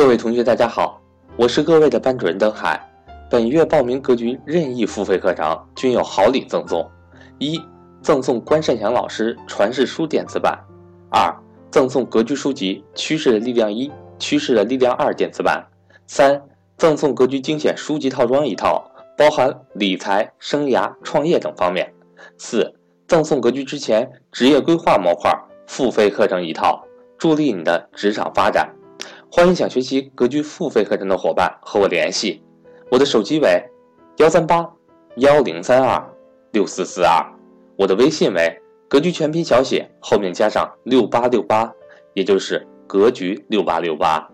各位同学，大家好，我是各位的班主任登海。本月报名格局任意付费课程均有好礼赠送：一、赠送关善祥老师传世书电子版；二、赠送格局书籍《趋势的力量一》《趋势的力量二》电子版；三、赠送格局精选书籍套装一套，包含理财、生涯、创业等方面；四、赠送格局之前职业规划模块付费课程一套，助力你的职场发展。欢迎想学习格局付费课程的伙伴和我联系，我的手机为幺三八幺零三二六四四二，我的微信为格局全拼小写后面加上六八六八，也就是格局六八六八。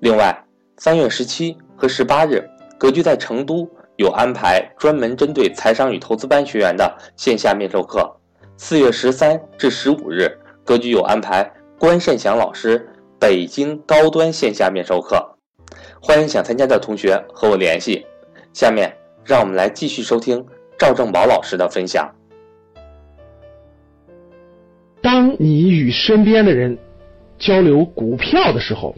另外，三月十七和十八日，格局在成都有安排专门针对财商与投资班学员的线下面授课。四月十三至十五日，格局有安排关善祥老师北京高端线下面授课，欢迎想参加的同学和我联系。下面让我们来继续收听赵正宝老师的分享。当你与身边的人交流股票的时候，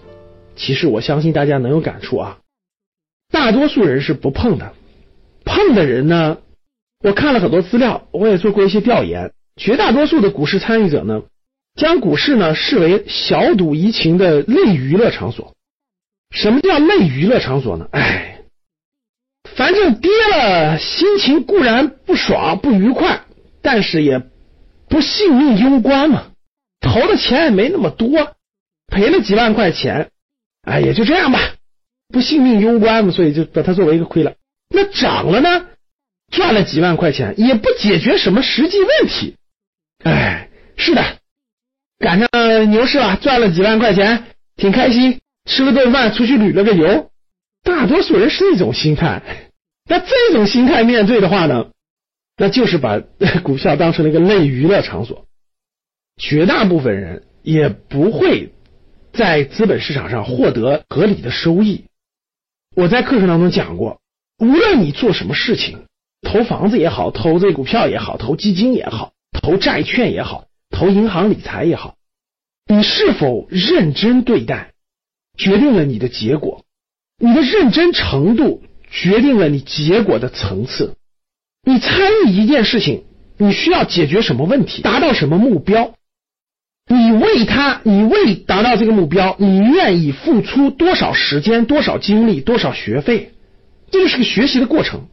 其实我相信大家能有感触啊。大多数人是不碰的，碰的人呢，我看了很多资料，我也做过一些调研。绝大多数的股市参与者呢，将股市呢视为小赌怡情的类娱乐场所。什么叫类娱乐场所呢？哎，反正跌了，心情固然不爽不愉快，但是也不性命攸关嘛。投的钱也没那么多，赔了几万块钱，哎，也就这样吧，不性命攸关嘛，所以就把它作为一个亏了。那涨了呢，赚了几万块钱，也不解决什么实际问题。哎，是的，赶上牛市了，赚了几万块钱，挺开心，吃了顿饭，出去旅了个游。大多数人是这种心态，那这种心态面对的话呢，那就是把股票当成了一个类娱乐场所。绝大部分人也不会在资本市场上获得合理的收益。我在课程当中讲过，无论你做什么事情，投房子也好，投这股票也好，投基金也好。投债券也好，投银行理财也好，你是否认真对待，决定了你的结果。你的认真程度决定了你结果的层次。你参与一件事情，你需要解决什么问题，达到什么目标？你为他，你为达到这个目标，你愿意付出多少时间、多少精力、多少学费？这就是个学习的过程。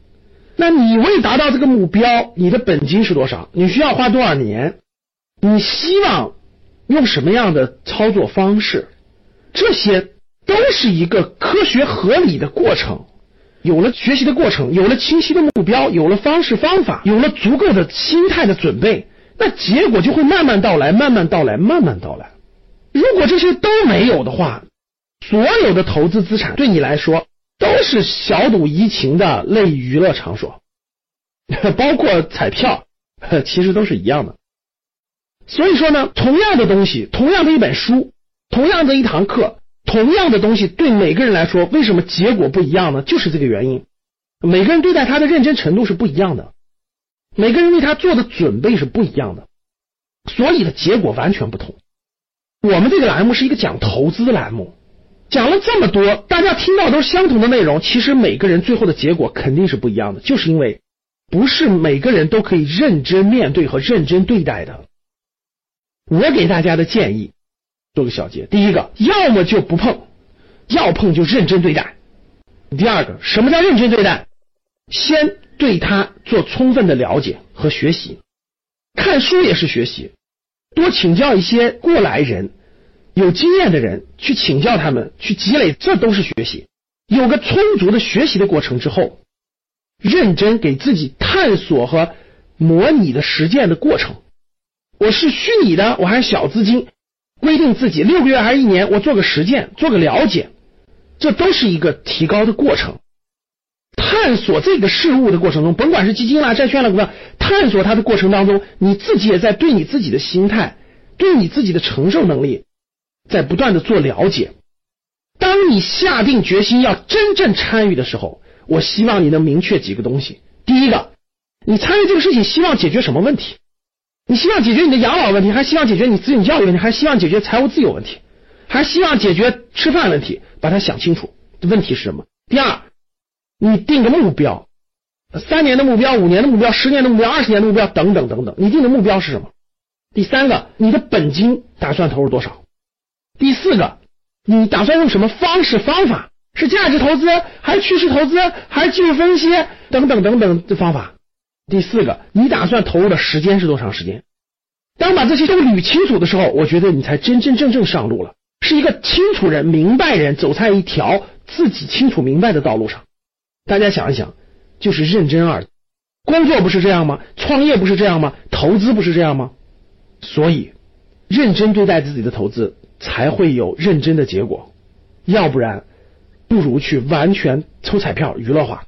那你为达到这个目标，你的本金是多少？你需要花多少年？你希望用什么样的操作方式？这些都是一个科学合理的过程。有了学习的过程，有了清晰的目标，有了方式方法，有了足够的心态的准备，那结果就会慢慢到来，慢慢到来，慢慢到来。如果这些都没有的话，所有的投资资产对你来说。都是小赌怡情的类娱乐场所，包括彩票，其实都是一样的。所以说呢，同样的东西，同样的一本书，同样的一堂课，同样的东西，对每个人来说，为什么结果不一样呢？就是这个原因。每个人对待他的认真程度是不一样的，每个人为他做的准备是不一样的，所以的结果完全不同。我们这个栏目是一个讲投资栏目。讲了这么多，大家听到都是相同的内容，其实每个人最后的结果肯定是不一样的，就是因为不是每个人都可以认真面对和认真对待的。我给大家的建议，做个小结：第一个，要么就不碰，要碰就认真对待；第二个，什么叫认真对待？先对他做充分的了解和学习，看书也是学习，多请教一些过来人。有经验的人去请教他们，去积累，这都是学习。有个充足的学习的过程之后，认真给自己探索和模拟的实践的过程。我是虚拟的，我还是小资金，规定自己六个月还是一年，我做个实践，做个了解，这都是一个提高的过程。探索这个事物的过程中，甭管是基金啦、债券啦，股票，探索它的过程当中，你自己也在对你自己的心态，对你自己的承受能力。在不断的做了解。当你下定决心要真正参与的时候，我希望你能明确几个东西。第一个，你参与这个事情希望解决什么问题？你希望解决你的养老问题，还希望解决你子女教育问题，还希望解决财务自由问题？还希望解决吃饭问题？把它想清楚，问题是什么？第二，你定个目标，三年的目标、五年的目标、十年的目标、二十年的目标等等等等，你定的目标是什么？第三个，你的本金打算投入多少？第四个，你打算用什么方式方法？是价值投资，还是趋势投资，还是技术分析等等等等的方法？第四个，你打算投入的时间是多长时间？当把这些都捋清楚的时候，我觉得你才真真正正上路了，是一个清楚人、明白人，走在一条自己清楚明白的道路上。大家想一想，就是认真二，工作不是这样吗？创业不是这样吗？投资不是这样吗？所以，认真对待自己的投资，才会有认真的结果。要不然，不如去完全抽彩票、娱乐化。